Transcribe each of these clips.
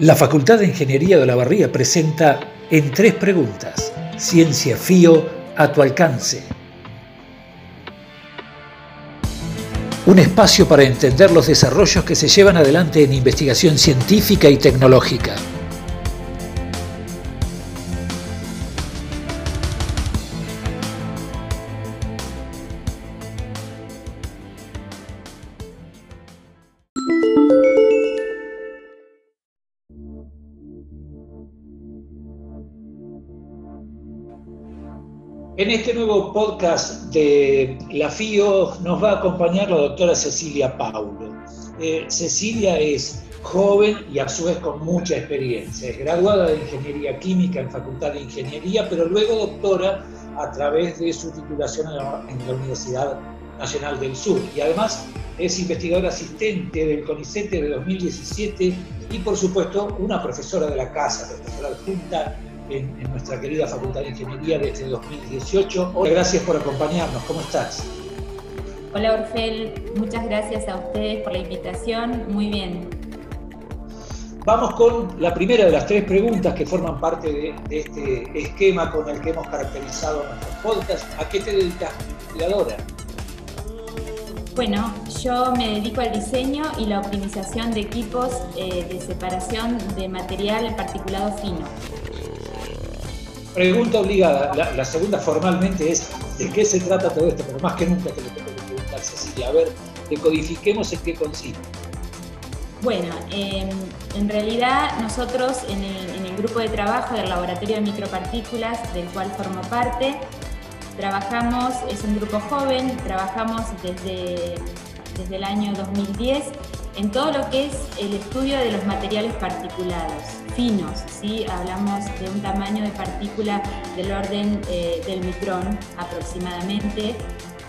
La Facultad de Ingeniería de la Barría presenta en tres preguntas, Ciencia FIO a tu alcance. Un espacio para entender los desarrollos que se llevan adelante en investigación científica y tecnológica. En este nuevo podcast de la FIO nos va a acompañar la doctora Cecilia Paulo. Eh, Cecilia es joven y a su vez con mucha experiencia. Es graduada de Ingeniería Química en Facultad de Ingeniería, pero luego doctora a través de su titulación en la, Universidad Nacional del Sur. Y además es investigadora asistente del CONICET de 2017 y por supuesto una profesora de la casa, profesora adjunta en, nuestra querida Facultad de Ingeniería desde 2018. Hola, gracias por acompañarnos. ¿Cómo estás? Hola Orfel, muchas gracias a ustedes por la invitación. Muy bien. Vamos con la primera de las tres preguntas que forman parte de, este esquema con el que hemos caracterizado nuestro podcast. ¿A qué te dedicas, investigadora? Bueno, yo me dedico al diseño y la optimización de equipos eh, de separación de material particulado fino. Pregunta obligada. La, segunda formalmente es ¿de qué se trata todo esto? Pero más que nunca te lo tengo que preguntar, Cecilia. A ver, decodifiquemos en qué consiste. Bueno, em, en realidad nosotros en el, grupo de trabajo del Laboratorio de Micropartículas, del cual formo parte, trabajamos, es un grupo joven, trabajamos desde, desde el año 2010 en todo lo que es el estudio de los materiales particulados, finos, ¿sí? hablamos de un tamaño de partícula del orden eh, del micrón aproximadamente,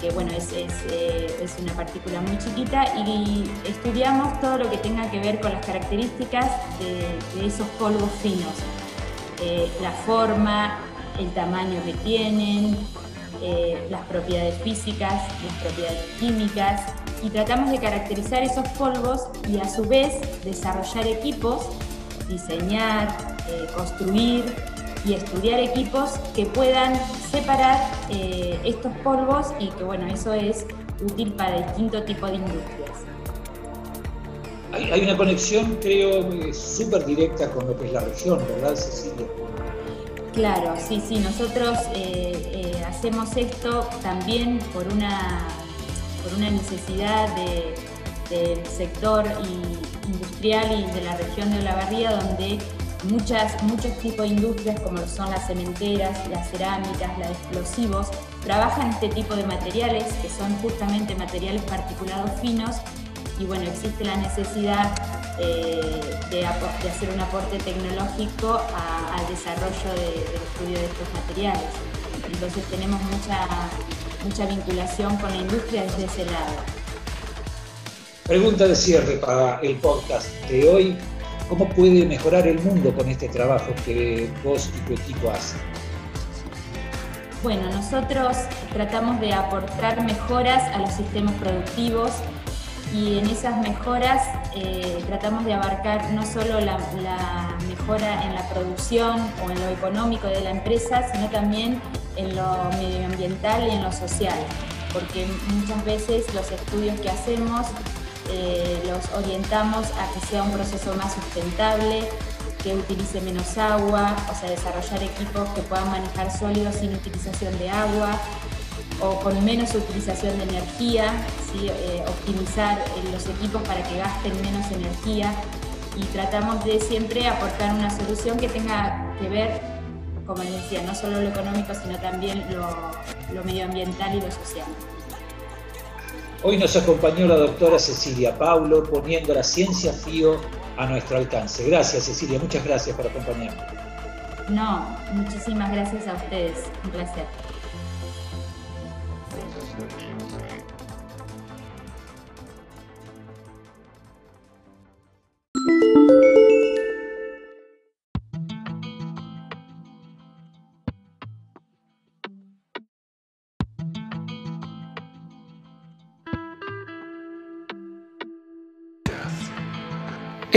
que bueno, es, eh, es, una partícula muy chiquita y estudiamos todo lo que tenga que ver con las características de, esos polvos finos, eh, la forma, el tamaño que tienen, las propiedades físicas, las propiedades químicas, y tratamos de caracterizar esos polvos y a su vez desarrollar equipos, diseñar, eh, construir y estudiar equipos que puedan separar eh, estos polvos y que bueno, eso es útil para distintos tipos de industrias. Hay, una conexión, creo, súper directa con lo que es la región, ¿verdad, Cecilia? Claro, sí, sí, nosotros eh, hacemos esto también por una por una necesidad del sector industrial y de la región de Olavarría, donde muchas, muchos tipos de industrias, como son las cementeras, las cerámicas, los explosivos, trabajan este tipo de materiales, que son justamente materiales particulados finos, y bueno, existe la necesidad eh, de, hacer un aporte tecnológico al desarrollo del estudio de estos materiales. Entonces tenemos mucha mucha vinculación con la industria desde ese lado. Pregunta de cierre para el podcast de hoy. ¿Cómo puede mejorar el mundo con este trabajo que vos y tu equipo hacen? Bueno, nosotros tratamos de aportar mejoras a los sistemas productivos y en esas mejoras eh, tratamos de abarcar no solo la, mejora en la producción o en lo económico de la empresa, sino también en lo medioambiental y en lo social, porque muchas veces los estudios que hacemos eh, los orientamos a que sea un proceso más sustentable, que utilice menos agua, o sea, desarrollar equipos que puedan manejar sólidos sin utilización de agua, o con menos utilización de energía, eh, optimizar eh, los equipos para que gasten menos energía y tratamos de siempre aportar una solución que tenga que ver, como les decía, no solo lo económico, sino también lo, medioambiental y lo social. Hoy nos acompañó la doctora Cecilia Paulo poniendo la ciencia FIO a nuestro alcance. Gracias Cecilia, muchas gracias por acompañarnos. No, muchísimas gracias a ustedes, un placer.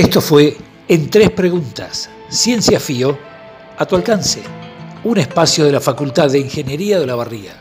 Esto fue en tres preguntas. Ciencia FIO, a tu alcance. Un espacio de la Facultad de Ingeniería de la Barría.